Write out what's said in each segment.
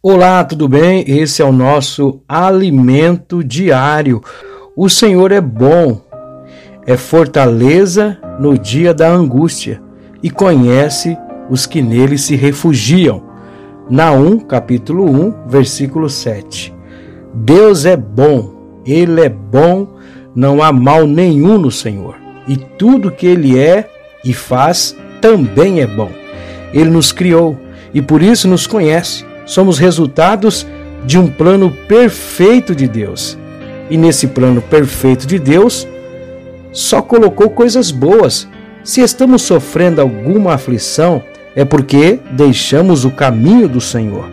Olá, tudo bem? Esse é o nosso alimento diário. O Senhor é bom, é fortaleza no dia da angústia e conhece os que nele se refugiam. Naum, capítulo 1, versículo 7. Deus é bom, ele é bom, não há mal nenhum no Senhor. E tudo que ele é e faz também é bom. Ele nos criou e por isso nos conhece somos resultados de um plano perfeito de Deus. E nesse plano perfeito de Deus, só colocou coisas boas. Se estamos sofrendo alguma aflição, é porque deixamos o caminho do Senhor.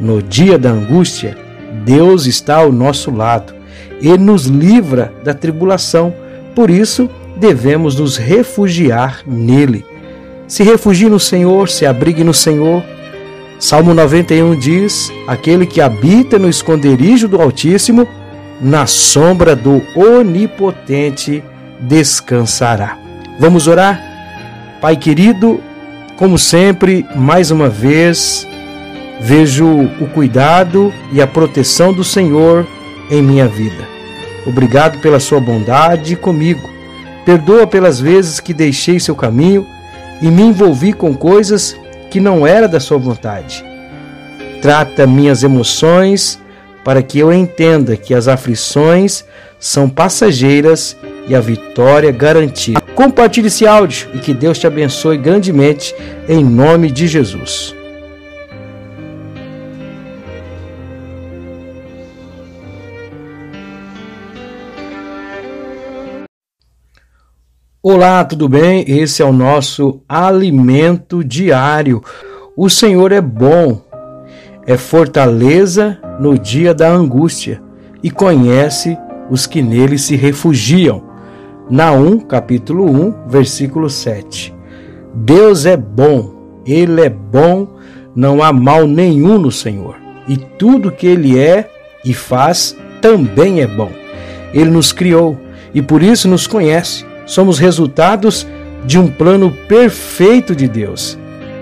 No dia da angústia, Deus está ao nosso lado e nos livra da tribulação. Por isso, devemos nos refugiar nele. Se refugie no Senhor, se abrigue no Senhor, Salmo 91 diz: Aquele que habita no esconderijo do Altíssimo, na sombra do Onipotente descansará. Vamos orar? Pai querido, como sempre, mais uma vez, vejo o cuidado e a proteção do Senhor em minha vida. Obrigado pela sua bondade comigo. Perdoa pelas vezes que deixei seu caminho e me envolvi com coisas que não era da sua vontade. Trata minhas emoções para que eu entenda que as aflições são passageiras e a vitória garantida. Compartilhe esse áudio e que Deus te abençoe grandemente em nome de Jesus. Olá, tudo bem? Esse é o nosso alimento diário. O Senhor é bom, é fortaleza no dia da angústia e conhece os que nele se refugiam. Naum, capítulo 1, versículo 7. Deus é bom, ele é bom, não há mal nenhum no Senhor. E tudo que ele é e faz também é bom. Ele nos criou e por isso nos conhece somos resultados de um plano perfeito de Deus.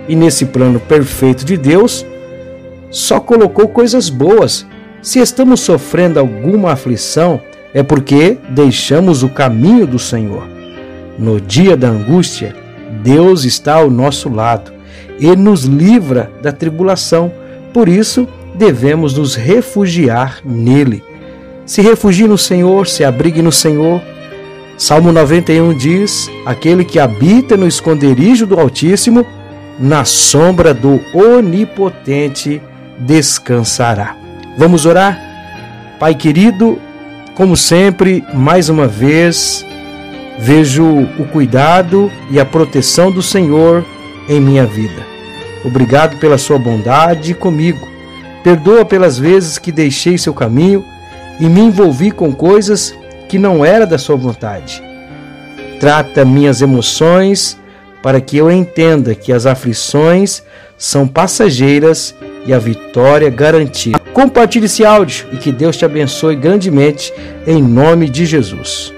E nesse plano perfeito de Deus, só colocou coisas boas. Se estamos sofrendo alguma aflição, é porque deixamos o caminho do Senhor. No dia da angústia, Deus está ao nosso lado e nos livra da tribulação. Por isso, devemos nos refugiar nele. Se refugie no Senhor, se abrigue no Senhor, Salmo 91 diz: Aquele que habita no esconderijo do Altíssimo, na sombra do Onipotente descansará. Vamos orar? Pai querido, como sempre, mais uma vez, vejo o cuidado e a proteção do Senhor em minha vida. Obrigado pela sua bondade comigo. Perdoa pelas vezes que deixei seu caminho e me envolvi com coisas que não era da sua vontade. Trata minhas emoções para que eu entenda que as aflições são passageiras e a vitória garantida. Compartilhe esse áudio e que Deus te abençoe grandemente em nome de Jesus.